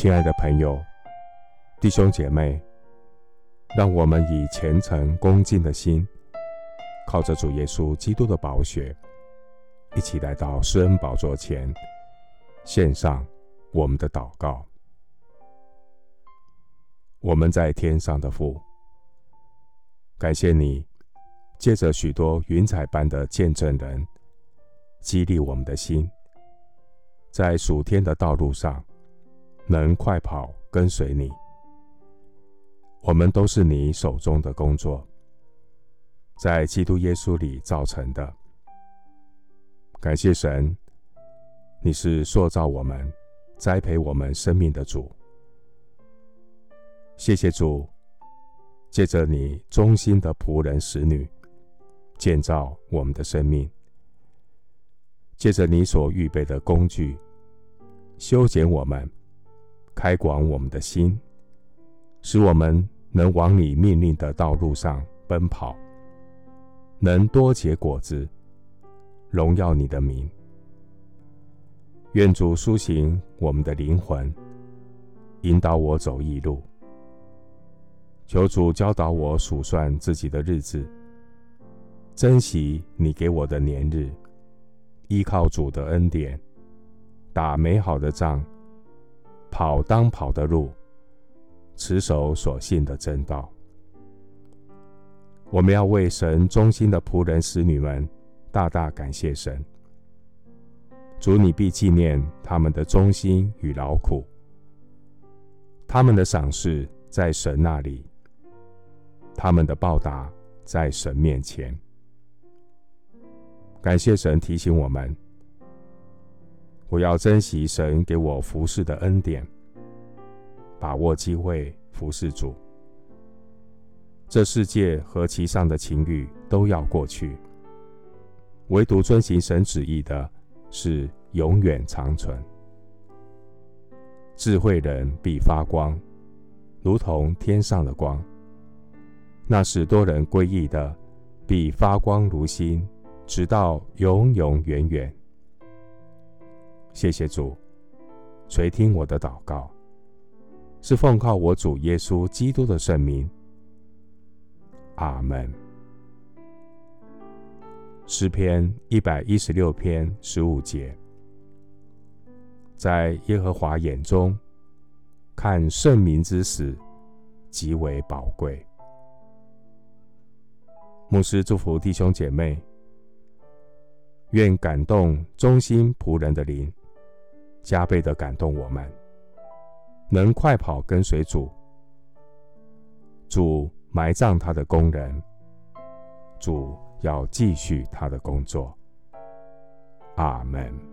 亲爱的朋友、弟兄姐妹，让我们以虔诚恭敬的心，靠着主耶稣基督的宝血，一起来到施恩宝座前，献上我们的祷告。我们在天上的父，感谢你借着许多云彩般的见证人，激励我们的心，在属天的道路上。能快跑跟随你，我们都是你手中的工作，在基督耶稣里造成的。感谢神，你是塑造我们、栽培我们生命的主。谢谢主，借着你忠心的仆人、使女，建造我们的生命；借着你所预备的工具，修剪我们。开广我们的心，使我们能往你命令的道路上奔跑，能多结果子，荣耀你的名。愿主苏醒我们的灵魂，引导我走义路。求主教导我数算自己的日子，珍惜你给我的年日，依靠主的恩典，打美好的仗。跑当跑的路，持守所信的真道。我们要为神忠心的仆人、使女们大大感谢神。主，你必纪念他们的忠心与劳苦，他们的赏赐在神那里，他们的报答在神面前。感谢神提醒我们。我要珍惜神给我服侍的恩典，把握机会服侍主。这世界和其上的情欲都要过去，唯独遵行神旨意的是永远长存。智慧人必发光，如同天上的光；那使多人归义的，必发光如星，直到永永远远。谢谢主，垂听我的祷告，是奉靠我主耶稣基督的圣名。阿门。诗篇一百一十六篇十五节，在耶和华眼中，看圣民之死极为宝贵。牧师祝福弟兄姐妹，愿感动忠心仆人的灵。加倍的感动我们，能快跑跟随主。主埋葬他的工人，主要继续他的工作。阿门。